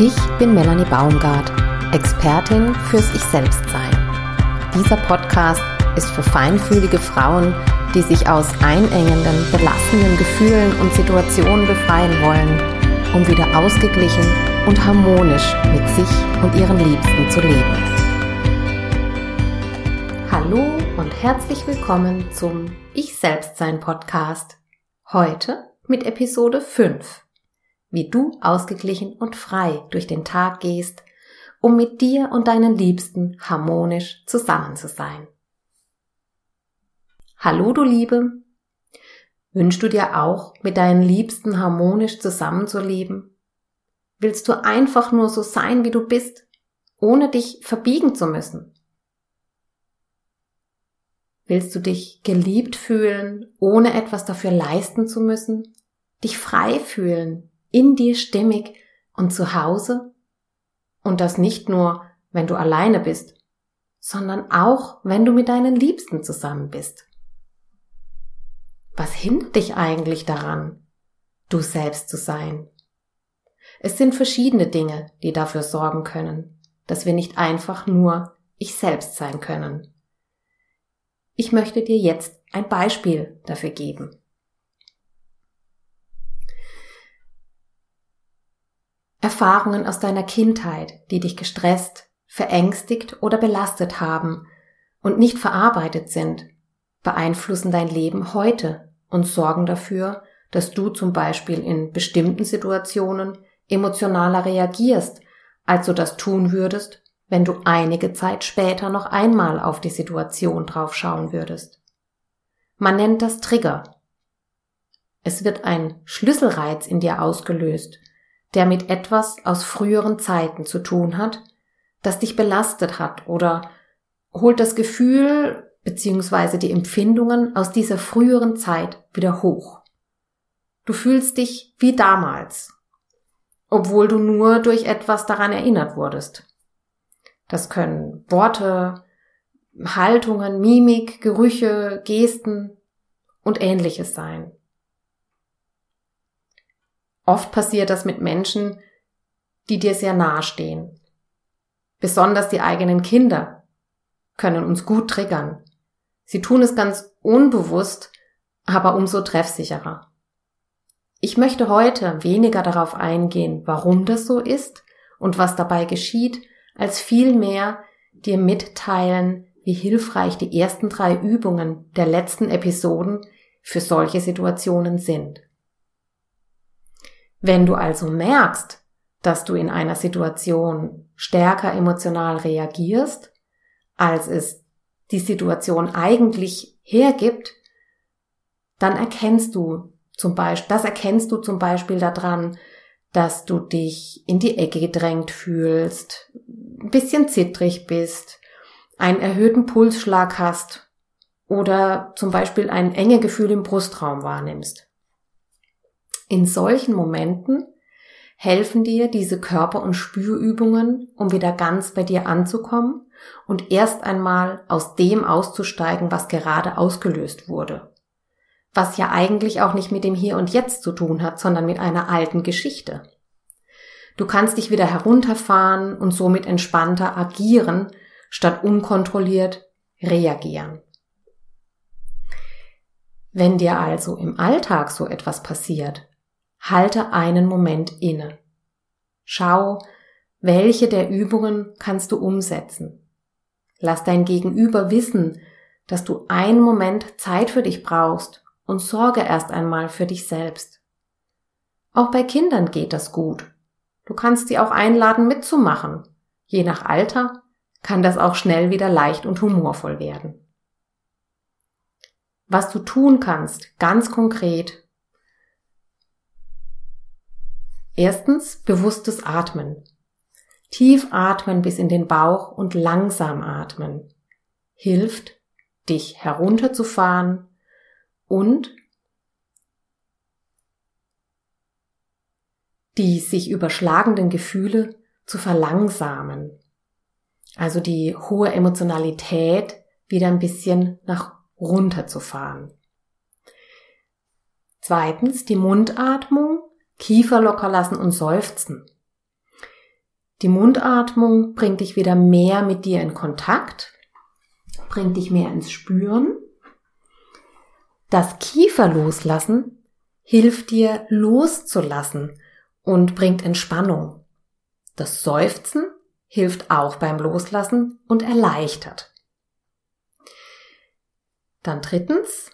Ich bin Melanie Baumgart, Expertin fürs Ich-Selbst-Sein. Dieser Podcast ist für feinfühlige Frauen, die sich aus einengenden, belastenden Gefühlen und Situationen befreien wollen, um wieder ausgeglichen und harmonisch mit sich und ihren Liebsten zu leben. Hallo und herzlich willkommen zum Ich-Selbst-Sein Podcast. Heute mit Episode 5 wie du ausgeglichen und frei durch den Tag gehst, um mit dir und deinen Liebsten harmonisch zusammen zu sein. Hallo du Liebe, wünschst du dir auch, mit deinen Liebsten harmonisch zusammenzuleben? Willst du einfach nur so sein, wie du bist, ohne dich verbiegen zu müssen? Willst du dich geliebt fühlen, ohne etwas dafür leisten zu müssen? Dich frei fühlen, in dir stimmig und zu Hause? Und das nicht nur, wenn du alleine bist, sondern auch, wenn du mit deinen Liebsten zusammen bist. Was hindert dich eigentlich daran, du selbst zu sein? Es sind verschiedene Dinge, die dafür sorgen können, dass wir nicht einfach nur ich selbst sein können. Ich möchte dir jetzt ein Beispiel dafür geben. Erfahrungen aus deiner Kindheit, die dich gestresst, verängstigt oder belastet haben und nicht verarbeitet sind, beeinflussen dein Leben heute und sorgen dafür, dass du zum Beispiel in bestimmten Situationen emotionaler reagierst, als du das tun würdest, wenn du einige Zeit später noch einmal auf die Situation draufschauen würdest. Man nennt das Trigger. Es wird ein Schlüsselreiz in dir ausgelöst, der mit etwas aus früheren Zeiten zu tun hat, das dich belastet hat oder holt das Gefühl bzw. die Empfindungen aus dieser früheren Zeit wieder hoch. Du fühlst dich wie damals, obwohl du nur durch etwas daran erinnert wurdest. Das können Worte, Haltungen, Mimik, Gerüche, Gesten und ähnliches sein. Oft passiert das mit Menschen, die dir sehr nahe stehen. Besonders die eigenen Kinder können uns gut triggern. Sie tun es ganz unbewusst, aber umso treffsicherer. Ich möchte heute weniger darauf eingehen, warum das so ist und was dabei geschieht, als vielmehr dir mitteilen, wie hilfreich die ersten drei Übungen der letzten Episoden für solche Situationen sind. Wenn du also merkst, dass du in einer Situation stärker emotional reagierst, als es die Situation eigentlich hergibt, dann erkennst du zum Beispiel, das erkennst du zum Beispiel daran, dass du dich in die Ecke gedrängt fühlst, ein bisschen zittrig bist, einen erhöhten Pulsschlag hast oder zum Beispiel ein enge Gefühl im Brustraum wahrnimmst. In solchen Momenten helfen dir diese Körper- und Spürübungen, um wieder ganz bei dir anzukommen und erst einmal aus dem auszusteigen, was gerade ausgelöst wurde. Was ja eigentlich auch nicht mit dem Hier und Jetzt zu tun hat, sondern mit einer alten Geschichte. Du kannst dich wieder herunterfahren und somit entspannter agieren, statt unkontrolliert reagieren. Wenn dir also im Alltag so etwas passiert, halte einen Moment inne. Schau, welche der Übungen kannst du umsetzen. Lass dein Gegenüber wissen, dass du einen Moment Zeit für dich brauchst und sorge erst einmal für dich selbst. Auch bei Kindern geht das gut. Du kannst sie auch einladen mitzumachen. Je nach Alter kann das auch schnell wieder leicht und humorvoll werden. Was du tun kannst, ganz konkret, Erstens bewusstes Atmen. Tief atmen bis in den Bauch und langsam atmen. Hilft, dich herunterzufahren und die sich überschlagenden Gefühle zu verlangsamen. Also die hohe Emotionalität wieder ein bisschen nach runterzufahren. Zweitens die Mundatmung Kiefer locker lassen und seufzen. Die Mundatmung bringt dich wieder mehr mit dir in Kontakt, bringt dich mehr ins Spüren. Das Kiefer loslassen hilft dir loszulassen und bringt Entspannung. Das Seufzen hilft auch beim Loslassen und erleichtert. Dann drittens,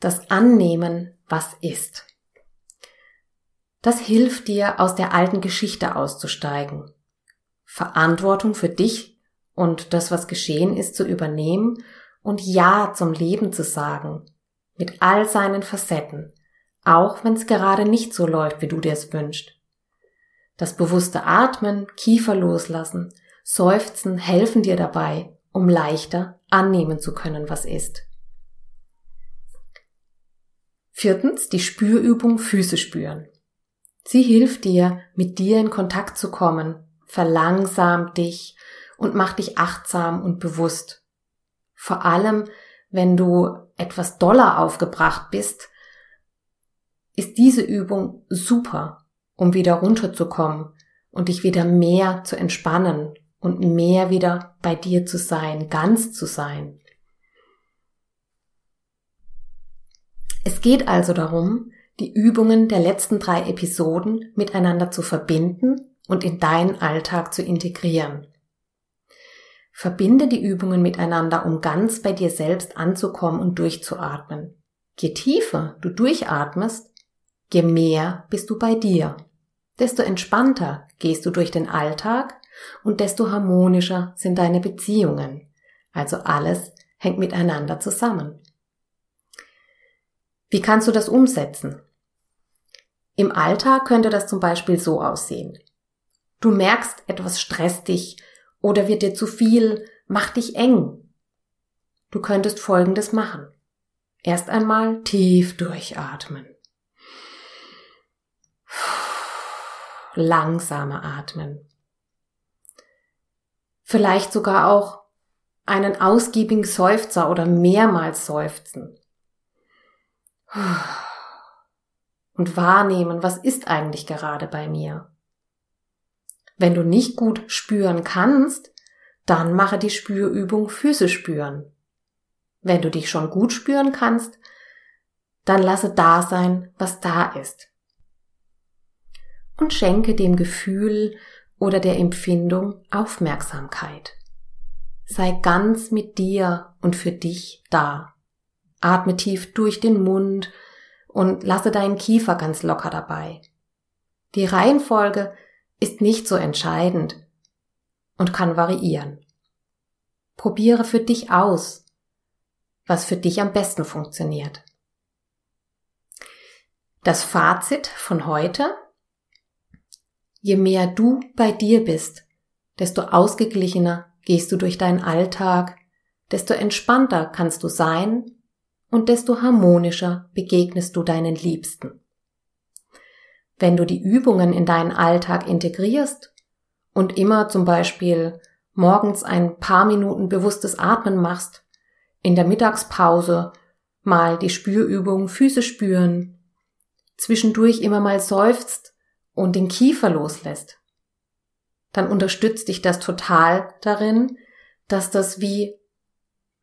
das Annehmen, was ist. Das hilft dir, aus der alten Geschichte auszusteigen, Verantwortung für dich und das, was geschehen ist, zu übernehmen und Ja zum Leben zu sagen, mit all seinen Facetten, auch wenn es gerade nicht so läuft, wie du dir es wünschst. Das bewusste Atmen, Kiefer loslassen, Seufzen helfen dir dabei, um leichter annehmen zu können, was ist. Viertens, die Spürübung Füße spüren. Sie hilft dir, mit dir in Kontakt zu kommen, verlangsamt dich und macht dich achtsam und bewusst. Vor allem, wenn du etwas doller aufgebracht bist, ist diese Übung super, um wieder runterzukommen und dich wieder mehr zu entspannen und mehr wieder bei dir zu sein, ganz zu sein. Es geht also darum, die Übungen der letzten drei Episoden miteinander zu verbinden und in deinen Alltag zu integrieren. Verbinde die Übungen miteinander, um ganz bei dir selbst anzukommen und durchzuatmen. Je tiefer du durchatmest, je mehr bist du bei dir. Desto entspannter gehst du durch den Alltag und desto harmonischer sind deine Beziehungen. Also alles hängt miteinander zusammen. Wie kannst du das umsetzen? Im Alltag könnte das zum Beispiel so aussehen. Du merkst, etwas stresst dich oder wird dir zu viel, macht dich eng. Du könntest Folgendes machen. Erst einmal tief durchatmen. Langsamer atmen. Vielleicht sogar auch einen ausgiebigen Seufzer oder mehrmals seufzen und wahrnehmen, was ist eigentlich gerade bei mir. Wenn du nicht gut spüren kannst, dann mache die Spürübung Füße spüren. Wenn du dich schon gut spüren kannst, dann lasse da sein, was da ist. Und schenke dem Gefühl oder der Empfindung Aufmerksamkeit. Sei ganz mit dir und für dich da. Atme tief durch den Mund und lasse deinen Kiefer ganz locker dabei. Die Reihenfolge ist nicht so entscheidend und kann variieren. Probiere für dich aus, was für dich am besten funktioniert. Das Fazit von heute. Je mehr du bei dir bist, desto ausgeglichener gehst du durch deinen Alltag, desto entspannter kannst du sein und desto harmonischer begegnest du deinen Liebsten. Wenn du die Übungen in deinen Alltag integrierst und immer zum Beispiel morgens ein paar Minuten bewusstes Atmen machst, in der Mittagspause mal die Spürübung Füße spüren, zwischendurch immer mal seufzt und den Kiefer loslässt, dann unterstützt dich das total darin, dass das wie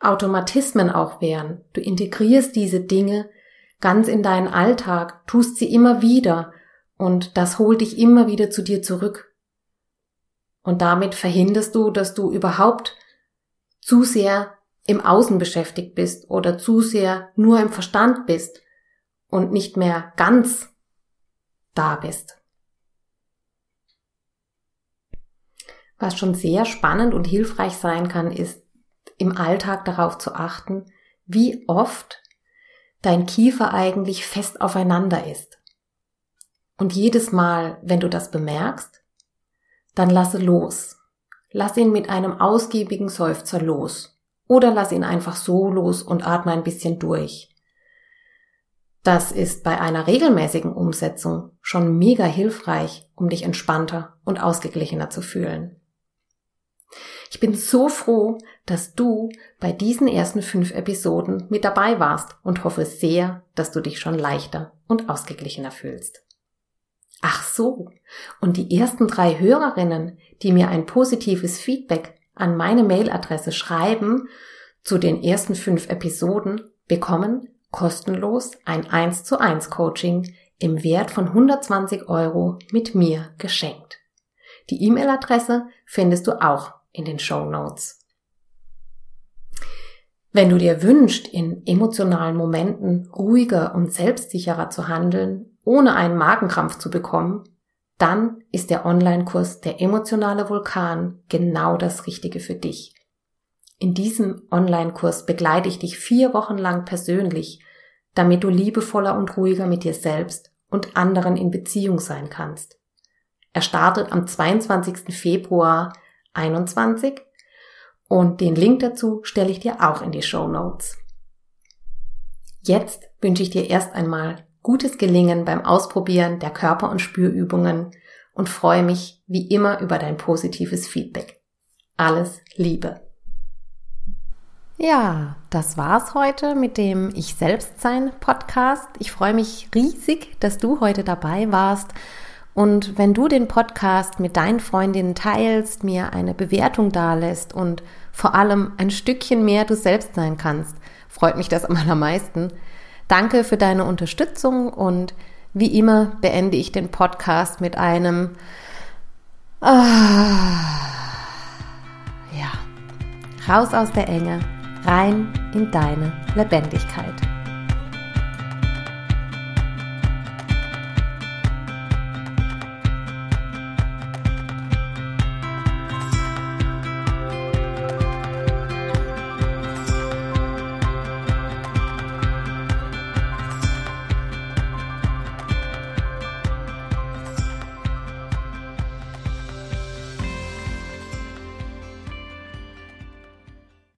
Automatismen auch wären. Du integrierst diese Dinge ganz in deinen Alltag, tust sie immer wieder und das holt dich immer wieder zu dir zurück. Und damit verhinderst du, dass du überhaupt zu sehr im Außen beschäftigt bist oder zu sehr nur im Verstand bist und nicht mehr ganz da bist. Was schon sehr spannend und hilfreich sein kann, ist im Alltag darauf zu achten, wie oft dein Kiefer eigentlich fest aufeinander ist. Und jedes Mal, wenn du das bemerkst, dann lasse los. Lass ihn mit einem ausgiebigen Seufzer los. Oder lass ihn einfach so los und atme ein bisschen durch. Das ist bei einer regelmäßigen Umsetzung schon mega hilfreich, um dich entspannter und ausgeglichener zu fühlen. Ich bin so froh, dass du bei diesen ersten fünf Episoden mit dabei warst und hoffe sehr, dass du dich schon leichter und ausgeglichener fühlst. Ach so. Und die ersten drei Hörerinnen, die mir ein positives Feedback an meine Mailadresse schreiben zu den ersten fünf Episoden, bekommen kostenlos ein 1 zu 1 Coaching im Wert von 120 Euro mit mir geschenkt. Die E-Mail-Adresse findest du auch in den Show Notes. Wenn du dir wünschst, in emotionalen Momenten ruhiger und selbstsicherer zu handeln, ohne einen Magenkrampf zu bekommen, dann ist der Online-Kurs Der emotionale Vulkan genau das Richtige für dich. In diesem Online-Kurs begleite ich dich vier Wochen lang persönlich, damit du liebevoller und ruhiger mit dir selbst und anderen in Beziehung sein kannst. Er startet am 22. Februar 21 und den Link dazu stelle ich dir auch in die Show Notes. Jetzt wünsche ich dir erst einmal gutes Gelingen beim Ausprobieren der Körper- und Spürübungen und freue mich wie immer über dein positives Feedback. Alles Liebe! Ja, das war's heute mit dem Ich Selbstsein Podcast. Ich freue mich riesig, dass du heute dabei warst. Und wenn du den Podcast mit deinen Freundinnen teilst, mir eine Bewertung dalässt und vor allem ein Stückchen mehr du selbst sein kannst, freut mich das am allermeisten. Danke für deine Unterstützung und wie immer beende ich den Podcast mit einem ah, ja, raus aus der Enge rein in deine Lebendigkeit.